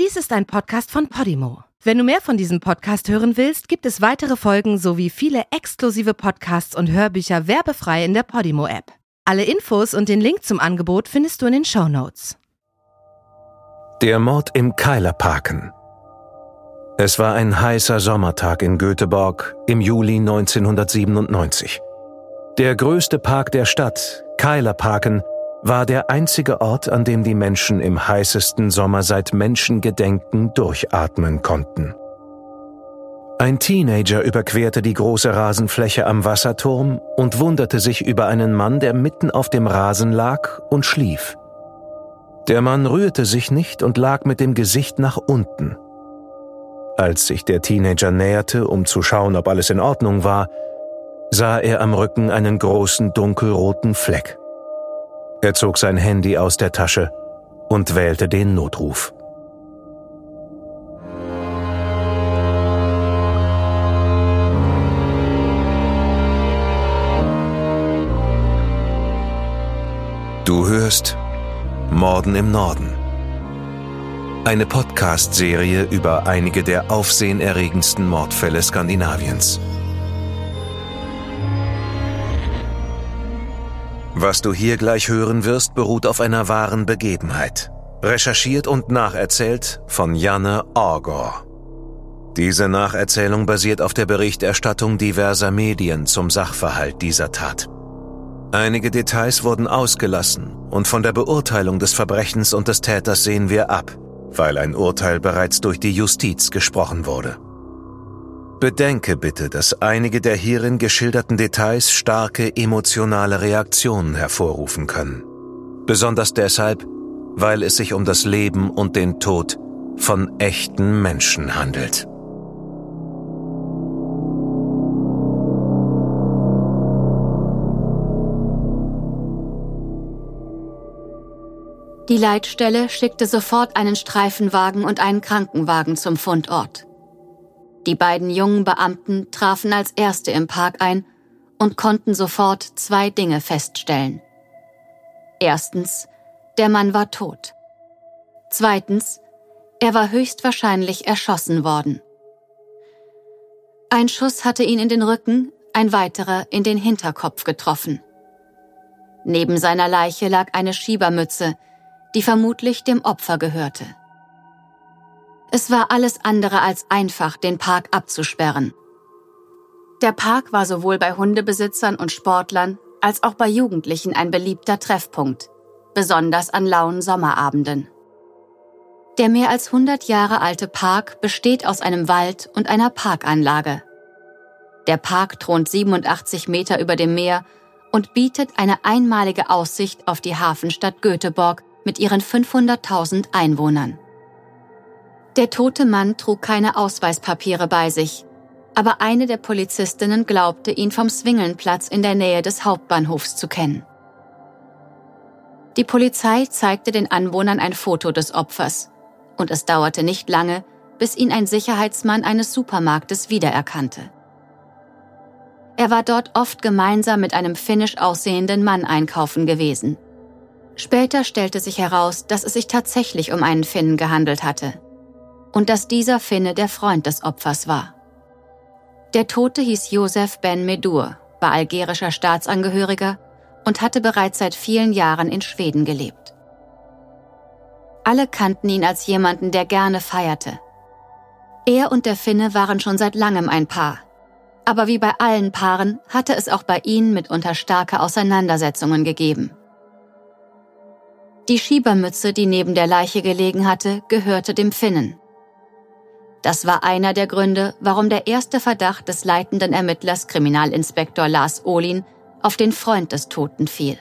Dies ist ein Podcast von Podimo. Wenn du mehr von diesem Podcast hören willst, gibt es weitere Folgen sowie viele exklusive Podcasts und Hörbücher werbefrei in der Podimo-App. Alle Infos und den Link zum Angebot findest du in den Show Notes. Der Mord im Keilerparken. Es war ein heißer Sommertag in Göteborg im Juli 1997. Der größte Park der Stadt, Keilerparken, war der einzige Ort, an dem die Menschen im heißesten Sommer seit Menschengedenken durchatmen konnten. Ein Teenager überquerte die große Rasenfläche am Wasserturm und wunderte sich über einen Mann, der mitten auf dem Rasen lag und schlief. Der Mann rührte sich nicht und lag mit dem Gesicht nach unten. Als sich der Teenager näherte, um zu schauen, ob alles in Ordnung war, sah er am Rücken einen großen dunkelroten Fleck. Er zog sein Handy aus der Tasche und wählte den Notruf. Du hörst Morden im Norden. Eine Podcast-Serie über einige der aufsehenerregendsten Mordfälle Skandinaviens. Was du hier gleich hören wirst, beruht auf einer wahren Begebenheit. Recherchiert und nacherzählt von Janne Orgor. Diese Nacherzählung basiert auf der Berichterstattung diverser Medien zum Sachverhalt dieser Tat. Einige Details wurden ausgelassen und von der Beurteilung des Verbrechens und des Täters sehen wir ab, weil ein Urteil bereits durch die Justiz gesprochen wurde. Bedenke bitte, dass einige der hierin geschilderten Details starke emotionale Reaktionen hervorrufen können. Besonders deshalb, weil es sich um das Leben und den Tod von echten Menschen handelt. Die Leitstelle schickte sofort einen Streifenwagen und einen Krankenwagen zum Fundort. Die beiden jungen Beamten trafen als Erste im Park ein und konnten sofort zwei Dinge feststellen. Erstens, der Mann war tot. Zweitens, er war höchstwahrscheinlich erschossen worden. Ein Schuss hatte ihn in den Rücken, ein weiterer in den Hinterkopf getroffen. Neben seiner Leiche lag eine Schiebermütze, die vermutlich dem Opfer gehörte. Es war alles andere als einfach, den Park abzusperren. Der Park war sowohl bei Hundebesitzern und Sportlern als auch bei Jugendlichen ein beliebter Treffpunkt, besonders an lauen Sommerabenden. Der mehr als 100 Jahre alte Park besteht aus einem Wald und einer Parkanlage. Der Park thront 87 Meter über dem Meer und bietet eine einmalige Aussicht auf die Hafenstadt Göteborg mit ihren 500.000 Einwohnern. Der tote Mann trug keine Ausweispapiere bei sich, aber eine der Polizistinnen glaubte, ihn vom Swingelnplatz in der Nähe des Hauptbahnhofs zu kennen. Die Polizei zeigte den Anwohnern ein Foto des Opfers, und es dauerte nicht lange, bis ihn ein Sicherheitsmann eines Supermarktes wiedererkannte. Er war dort oft gemeinsam mit einem finnisch aussehenden Mann einkaufen gewesen. Später stellte sich heraus, dass es sich tatsächlich um einen Finnen gehandelt hatte und dass dieser Finne der Freund des Opfers war. Der Tote hieß Josef Ben Medur, war algerischer Staatsangehöriger und hatte bereits seit vielen Jahren in Schweden gelebt. Alle kannten ihn als jemanden, der gerne feierte. Er und der Finne waren schon seit langem ein Paar. Aber wie bei allen Paaren hatte es auch bei ihnen mitunter starke Auseinandersetzungen gegeben. Die Schiebermütze, die neben der Leiche gelegen hatte, gehörte dem Finnen. Das war einer der Gründe, warum der erste Verdacht des leitenden Ermittlers Kriminalinspektor Lars Ohlin auf den Freund des Toten fiel.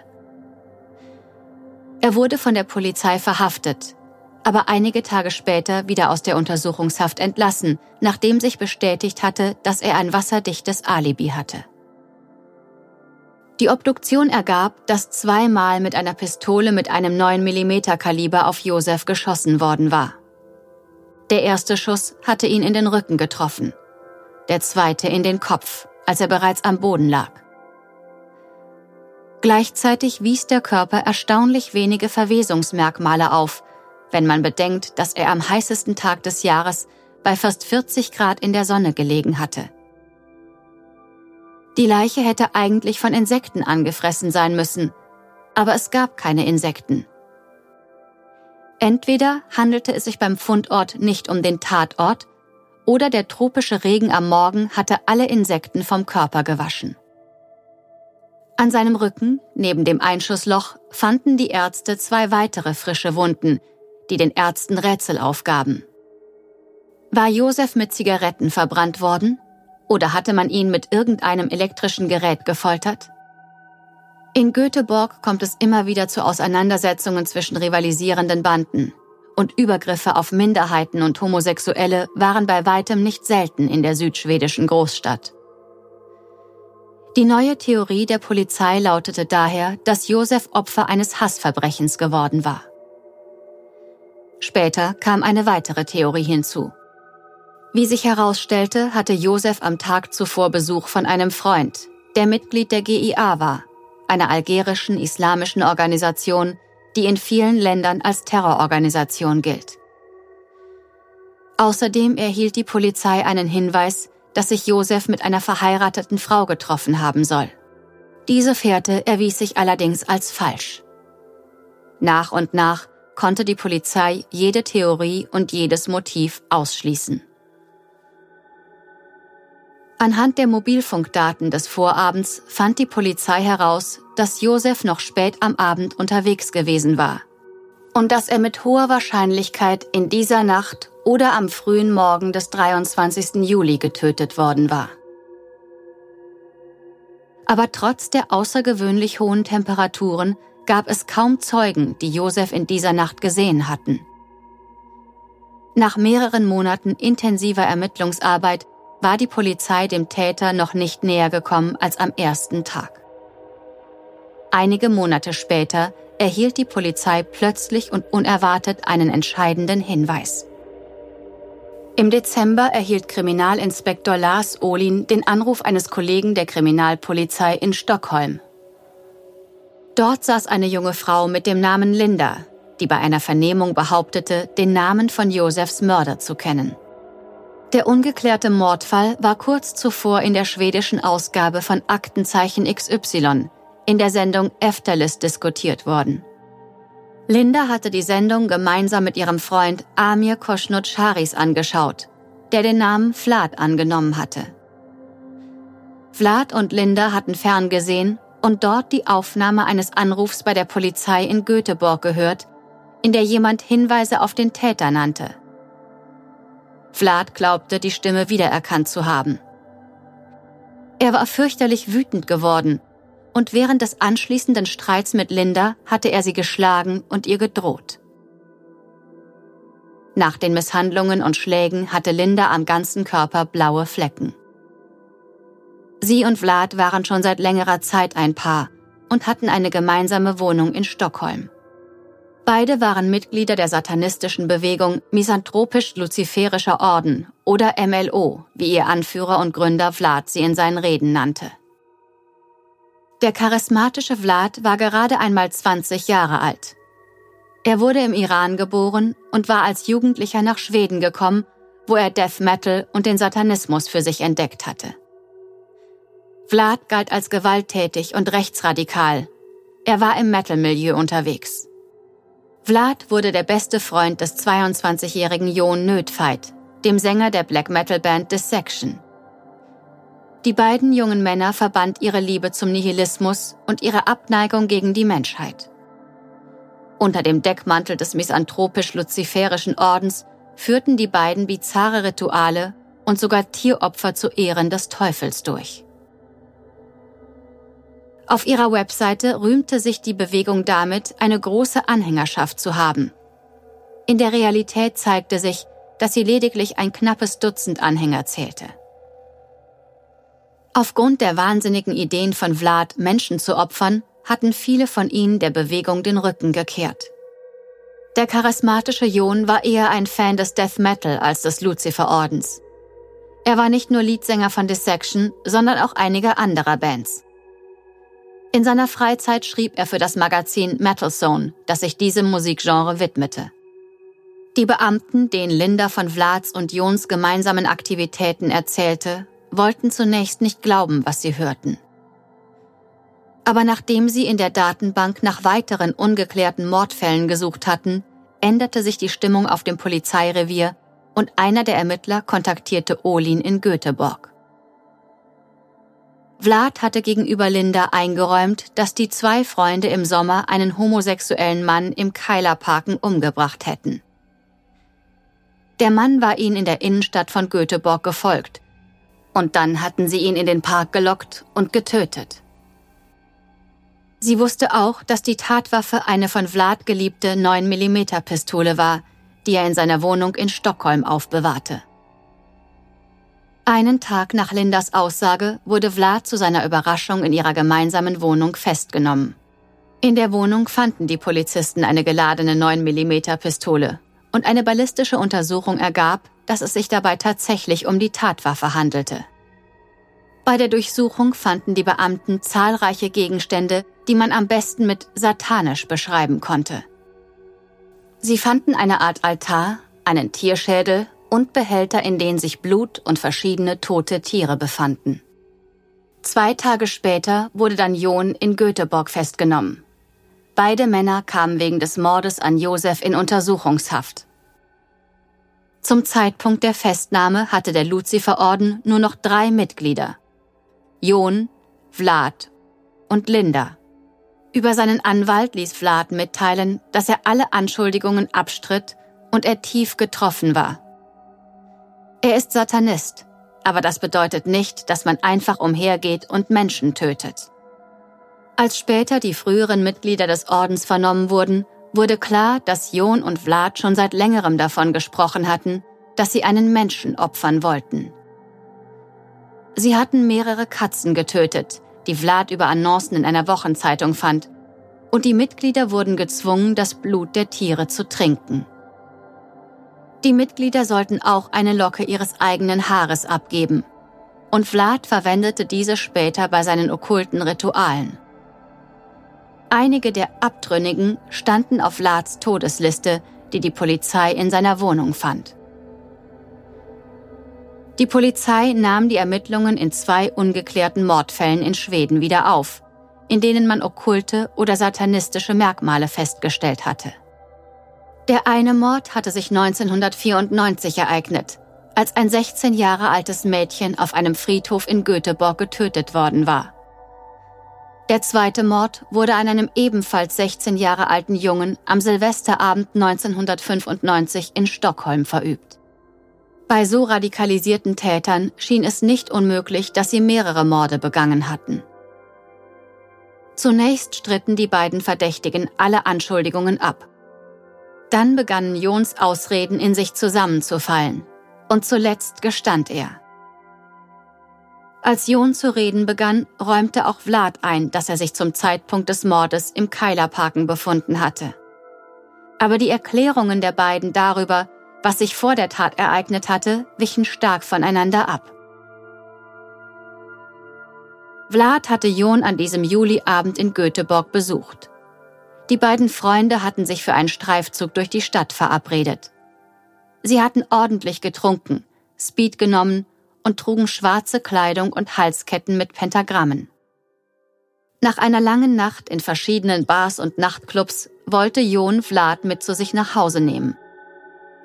Er wurde von der Polizei verhaftet, aber einige Tage später wieder aus der Untersuchungshaft entlassen, nachdem sich bestätigt hatte, dass er ein wasserdichtes Alibi hatte. Die Obduktion ergab, dass zweimal mit einer Pistole mit einem 9 mm Kaliber auf Josef geschossen worden war. Der erste Schuss hatte ihn in den Rücken getroffen, der zweite in den Kopf, als er bereits am Boden lag. Gleichzeitig wies der Körper erstaunlich wenige Verwesungsmerkmale auf, wenn man bedenkt, dass er am heißesten Tag des Jahres bei fast 40 Grad in der Sonne gelegen hatte. Die Leiche hätte eigentlich von Insekten angefressen sein müssen, aber es gab keine Insekten. Entweder handelte es sich beim Fundort nicht um den Tatort, oder der tropische Regen am Morgen hatte alle Insekten vom Körper gewaschen. An seinem Rücken, neben dem Einschussloch, fanden die Ärzte zwei weitere frische Wunden, die den Ärzten Rätsel aufgaben. War Josef mit Zigaretten verbrannt worden? Oder hatte man ihn mit irgendeinem elektrischen Gerät gefoltert? In Göteborg kommt es immer wieder zu Auseinandersetzungen zwischen rivalisierenden Banden. Und Übergriffe auf Minderheiten und Homosexuelle waren bei weitem nicht selten in der südschwedischen Großstadt. Die neue Theorie der Polizei lautete daher, dass Josef Opfer eines Hassverbrechens geworden war. Später kam eine weitere Theorie hinzu. Wie sich herausstellte, hatte Josef am Tag zuvor Besuch von einem Freund, der Mitglied der GIA war, einer algerischen islamischen Organisation, die in vielen Ländern als Terrororganisation gilt. Außerdem erhielt die Polizei einen Hinweis, dass sich Josef mit einer verheirateten Frau getroffen haben soll. Diese Fährte erwies sich allerdings als falsch. Nach und nach konnte die Polizei jede Theorie und jedes Motiv ausschließen. Anhand der Mobilfunkdaten des Vorabends fand die Polizei heraus, dass Josef noch spät am Abend unterwegs gewesen war und dass er mit hoher Wahrscheinlichkeit in dieser Nacht oder am frühen Morgen des 23. Juli getötet worden war. Aber trotz der außergewöhnlich hohen Temperaturen gab es kaum Zeugen, die Josef in dieser Nacht gesehen hatten. Nach mehreren Monaten intensiver Ermittlungsarbeit war die Polizei dem Täter noch nicht näher gekommen als am ersten Tag. Einige Monate später erhielt die Polizei plötzlich und unerwartet einen entscheidenden Hinweis. Im Dezember erhielt Kriminalinspektor Lars Olin den Anruf eines Kollegen der Kriminalpolizei in Stockholm. Dort saß eine junge Frau mit dem Namen Linda, die bei einer Vernehmung behauptete, den Namen von Josefs Mörder zu kennen. Der ungeklärte Mordfall war kurz zuvor in der schwedischen Ausgabe von Aktenzeichen XY in der Sendung Efterlist diskutiert worden. Linda hatte die Sendung gemeinsam mit ihrem Freund Amir Koshnut Sharis angeschaut, der den Namen Vlad angenommen hatte. Vlad und Linda hatten ferngesehen und dort die Aufnahme eines Anrufs bei der Polizei in Göteborg gehört, in der jemand Hinweise auf den Täter nannte. Vlad glaubte, die Stimme wiedererkannt zu haben. Er war fürchterlich wütend geworden und während des anschließenden Streits mit Linda hatte er sie geschlagen und ihr gedroht. Nach den Misshandlungen und Schlägen hatte Linda am ganzen Körper blaue Flecken. Sie und Vlad waren schon seit längerer Zeit ein Paar und hatten eine gemeinsame Wohnung in Stockholm. Beide waren Mitglieder der satanistischen Bewegung Misanthropisch-Luziferischer Orden oder MLO, wie ihr Anführer und Gründer Vlad sie in seinen Reden nannte. Der charismatische Vlad war gerade einmal 20 Jahre alt. Er wurde im Iran geboren und war als Jugendlicher nach Schweden gekommen, wo er Death Metal und den Satanismus für sich entdeckt hatte. Vlad galt als gewalttätig und rechtsradikal. Er war im Metal-Milieu unterwegs. Vlad wurde der beste Freund des 22-jährigen Jon Nödveit, dem Sänger der Black Metal Band Dissection. Die beiden jungen Männer verband ihre Liebe zum Nihilismus und ihre Abneigung gegen die Menschheit. Unter dem Deckmantel des misanthropisch-luziferischen Ordens führten die beiden bizarre Rituale und sogar Tieropfer zu Ehren des Teufels durch. Auf ihrer Webseite rühmte sich die Bewegung damit, eine große Anhängerschaft zu haben. In der Realität zeigte sich, dass sie lediglich ein knappes Dutzend Anhänger zählte. Aufgrund der wahnsinnigen Ideen von Vlad, Menschen zu opfern, hatten viele von ihnen der Bewegung den Rücken gekehrt. Der charismatische Jon war eher ein Fan des Death Metal als des Lucifer-Ordens. Er war nicht nur Leadsänger von Dissection, sondern auch einiger anderer Bands. In seiner Freizeit schrieb er für das Magazin Metal Zone, das sich diesem Musikgenre widmete. Die Beamten, denen Linda von Vlads und Jons gemeinsamen Aktivitäten erzählte, wollten zunächst nicht glauben, was sie hörten. Aber nachdem sie in der Datenbank nach weiteren ungeklärten Mordfällen gesucht hatten, änderte sich die Stimmung auf dem Polizeirevier und einer der Ermittler kontaktierte Olin in Göteborg. Vlad hatte gegenüber Linda eingeräumt, dass die zwei Freunde im Sommer einen homosexuellen Mann im Keilerparken umgebracht hätten. Der Mann war ihnen in der Innenstadt von Göteborg gefolgt. Und dann hatten sie ihn in den Park gelockt und getötet. Sie wusste auch, dass die Tatwaffe eine von Vlad geliebte 9mm Pistole war, die er in seiner Wohnung in Stockholm aufbewahrte. Einen Tag nach Lindas Aussage wurde Vlad zu seiner Überraschung in ihrer gemeinsamen Wohnung festgenommen. In der Wohnung fanden die Polizisten eine geladene 9mm Pistole und eine ballistische Untersuchung ergab, dass es sich dabei tatsächlich um die Tatwaffe handelte. Bei der Durchsuchung fanden die Beamten zahlreiche Gegenstände, die man am besten mit satanisch beschreiben konnte. Sie fanden eine Art Altar, einen Tierschädel und Behälter, in denen sich Blut und verschiedene tote Tiere befanden. Zwei Tage später wurde dann John in Göteborg festgenommen. Beide Männer kamen wegen des Mordes an Josef in Untersuchungshaft. Zum Zeitpunkt der Festnahme hatte der Luziferorden nur noch drei Mitglieder. John, Vlad und Linda. Über seinen Anwalt ließ Vlad mitteilen, dass er alle Anschuldigungen abstritt und er tief getroffen war. Er ist Satanist, aber das bedeutet nicht, dass man einfach umhergeht und Menschen tötet. Als später die früheren Mitglieder des Ordens vernommen wurden, wurde klar, dass Jon und Vlad schon seit längerem davon gesprochen hatten, dass sie einen Menschen opfern wollten. Sie hatten mehrere Katzen getötet, die Vlad über Annoncen in einer Wochenzeitung fand, und die Mitglieder wurden gezwungen, das Blut der Tiere zu trinken. Die Mitglieder sollten auch eine Locke ihres eigenen Haares abgeben, und Vlad verwendete diese später bei seinen okkulten Ritualen. Einige der Abtrünnigen standen auf Vlads Todesliste, die die Polizei in seiner Wohnung fand. Die Polizei nahm die Ermittlungen in zwei ungeklärten Mordfällen in Schweden wieder auf, in denen man okkulte oder satanistische Merkmale festgestellt hatte. Der eine Mord hatte sich 1994 ereignet, als ein 16 Jahre altes Mädchen auf einem Friedhof in Göteborg getötet worden war. Der zweite Mord wurde an einem ebenfalls 16 Jahre alten Jungen am Silvesterabend 1995 in Stockholm verübt. Bei so radikalisierten Tätern schien es nicht unmöglich, dass sie mehrere Morde begangen hatten. Zunächst stritten die beiden Verdächtigen alle Anschuldigungen ab. Dann begannen Jons Ausreden in sich zusammenzufallen. Und zuletzt gestand er. Als Jon zu reden begann, räumte auch Vlad ein, dass er sich zum Zeitpunkt des Mordes im Keilerparken befunden hatte. Aber die Erklärungen der beiden darüber, was sich vor der Tat ereignet hatte, wichen stark voneinander ab. Vlad hatte Jon an diesem Juliabend in Göteborg besucht. Die beiden Freunde hatten sich für einen Streifzug durch die Stadt verabredet. Sie hatten ordentlich getrunken, Speed genommen und trugen schwarze Kleidung und Halsketten mit Pentagrammen. Nach einer langen Nacht in verschiedenen Bars und Nachtclubs wollte Jon Vlad mit zu sich nach Hause nehmen.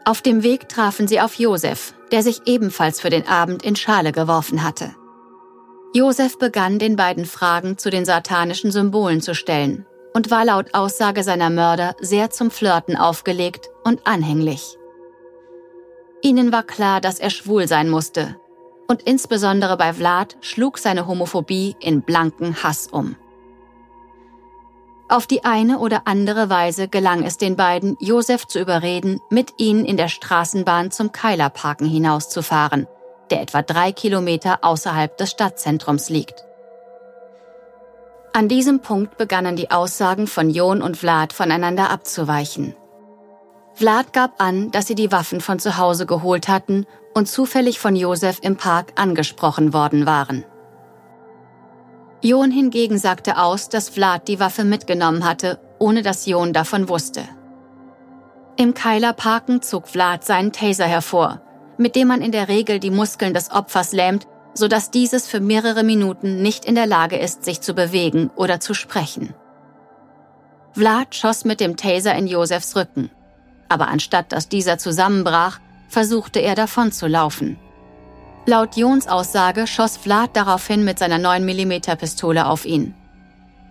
Auf dem Weg trafen sie auf Josef, der sich ebenfalls für den Abend in Schale geworfen hatte. Josef begann den beiden Fragen zu den satanischen Symbolen zu stellen und war laut Aussage seiner Mörder sehr zum Flirten aufgelegt und anhänglich. Ihnen war klar, dass er schwul sein musste, und insbesondere bei Vlad schlug seine Homophobie in blanken Hass um. Auf die eine oder andere Weise gelang es den beiden, Josef zu überreden, mit ihnen in der Straßenbahn zum Keilerparken hinauszufahren, der etwa drei Kilometer außerhalb des Stadtzentrums liegt. An diesem Punkt begannen die Aussagen von Jon und Vlad voneinander abzuweichen. Vlad gab an, dass sie die Waffen von zu Hause geholt hatten und zufällig von Josef im Park angesprochen worden waren. Jon hingegen sagte aus, dass Vlad die Waffe mitgenommen hatte, ohne dass Jon davon wusste. Im Keilerparken zog Vlad seinen Taser hervor, mit dem man in der Regel die Muskeln des Opfers lähmt, sodass dieses für mehrere Minuten nicht in der Lage ist, sich zu bewegen oder zu sprechen. Vlad schoss mit dem Taser in Josefs Rücken. Aber anstatt dass dieser zusammenbrach, versuchte er davon zu laufen. Laut Jons Aussage schoss Vlad daraufhin mit seiner 9mm Pistole auf ihn.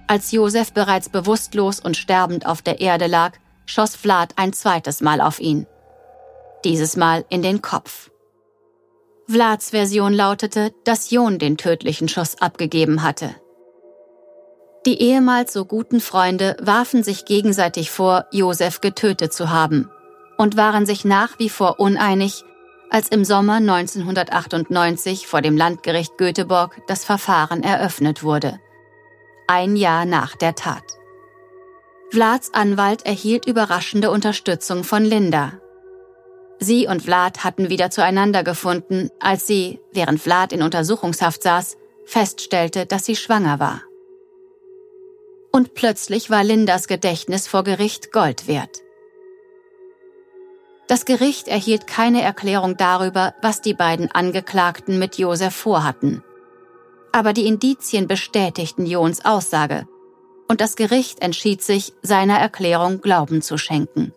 Als Josef bereits bewusstlos und sterbend auf der Erde lag, schoss Vlad ein zweites Mal auf ihn. Dieses Mal in den Kopf. Vlads Version lautete, dass Jon den tödlichen Schuss abgegeben hatte. Die ehemals so guten Freunde warfen sich gegenseitig vor, Josef getötet zu haben und waren sich nach wie vor uneinig, als im Sommer 1998 vor dem Landgericht Göteborg das Verfahren eröffnet wurde. Ein Jahr nach der Tat. Vlads Anwalt erhielt überraschende Unterstützung von Linda. Sie und Vlad hatten wieder zueinander gefunden, als sie, während Vlad in Untersuchungshaft saß, feststellte, dass sie schwanger war. Und plötzlich war Lindas Gedächtnis vor Gericht Gold wert. Das Gericht erhielt keine Erklärung darüber, was die beiden Angeklagten mit Josef vorhatten. Aber die Indizien bestätigten Jons Aussage, und das Gericht entschied sich, seiner Erklärung Glauben zu schenken.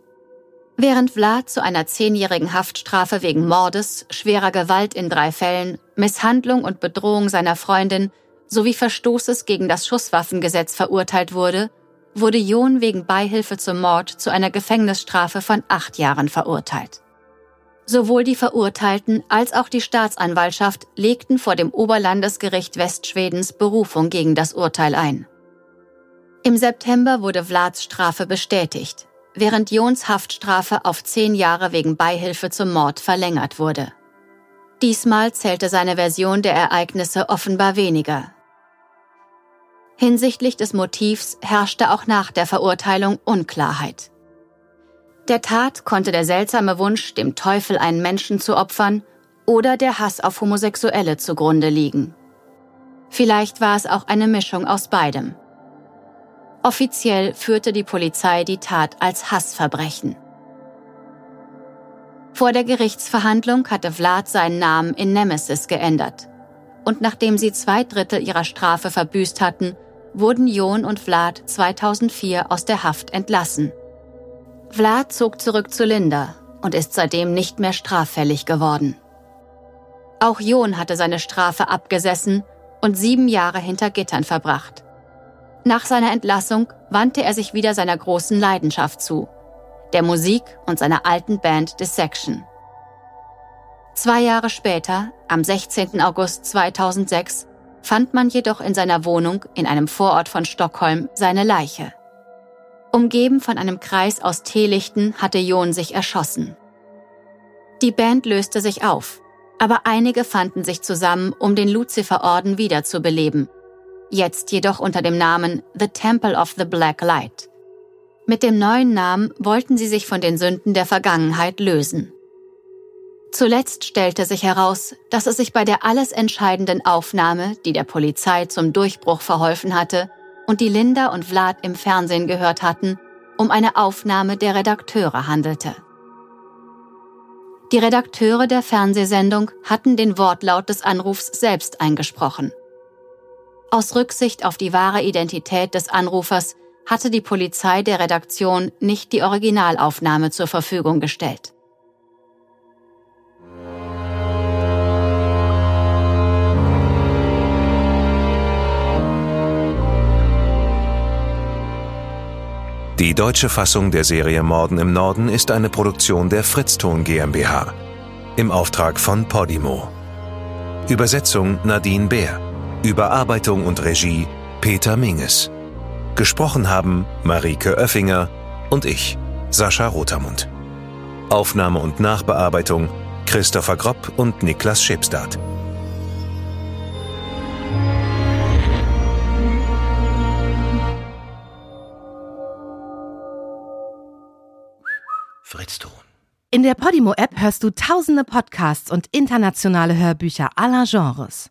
Während Vlad zu einer zehnjährigen Haftstrafe wegen Mordes, schwerer Gewalt in drei Fällen, Misshandlung und Bedrohung seiner Freundin sowie Verstoßes gegen das Schusswaffengesetz verurteilt wurde, wurde John wegen Beihilfe zum Mord zu einer Gefängnisstrafe von acht Jahren verurteilt. Sowohl die Verurteilten als auch die Staatsanwaltschaft legten vor dem Oberlandesgericht Westschwedens Berufung gegen das Urteil ein. Im September wurde Vlads Strafe bestätigt, während Jons Haftstrafe auf zehn Jahre wegen Beihilfe zum Mord verlängert wurde. Diesmal zählte seine Version der Ereignisse offenbar weniger, Hinsichtlich des Motivs herrschte auch nach der Verurteilung Unklarheit. Der Tat konnte der seltsame Wunsch, dem Teufel einen Menschen zu opfern, oder der Hass auf Homosexuelle zugrunde liegen. Vielleicht war es auch eine Mischung aus beidem. Offiziell führte die Polizei die Tat als Hassverbrechen. Vor der Gerichtsverhandlung hatte Vlad seinen Namen in Nemesis geändert. Und nachdem sie zwei Drittel ihrer Strafe verbüßt hatten, wurden Jon und Vlad 2004 aus der Haft entlassen. Vlad zog zurück zu Linda und ist seitdem nicht mehr straffällig geworden. Auch Jon hatte seine Strafe abgesessen und sieben Jahre hinter Gittern verbracht. Nach seiner Entlassung wandte er sich wieder seiner großen Leidenschaft zu, der Musik und seiner alten Band Dissection. Zwei Jahre später, am 16. August 2006, fand man jedoch in seiner Wohnung in einem Vorort von Stockholm seine Leiche. Umgeben von einem Kreis aus Teelichten hatte Jon sich erschossen. Die Band löste sich auf, aber einige fanden sich zusammen, um den Luziferorden wiederzubeleben. Jetzt jedoch unter dem Namen The Temple of the Black Light. Mit dem neuen Namen wollten sie sich von den Sünden der Vergangenheit lösen. Zuletzt stellte sich heraus, dass es sich bei der alles entscheidenden Aufnahme, die der Polizei zum Durchbruch verholfen hatte und die Linda und Vlad im Fernsehen gehört hatten, um eine Aufnahme der Redakteure handelte. Die Redakteure der Fernsehsendung hatten den Wortlaut des Anrufs selbst eingesprochen. Aus Rücksicht auf die wahre Identität des Anrufers hatte die Polizei der Redaktion nicht die Originalaufnahme zur Verfügung gestellt. Die deutsche Fassung der Serie Morden im Norden ist eine Produktion der Fritzton GmbH im Auftrag von Podimo. Übersetzung Nadine Bär. Überarbeitung und Regie Peter Minges. Gesprochen haben Marike Oeffinger und ich, Sascha Rotermund. Aufnahme und Nachbearbeitung Christopher Gropp und Niklas Schipstadt. Fritzton. In der Podimo-App hörst du tausende Podcasts und internationale Hörbücher aller Genres.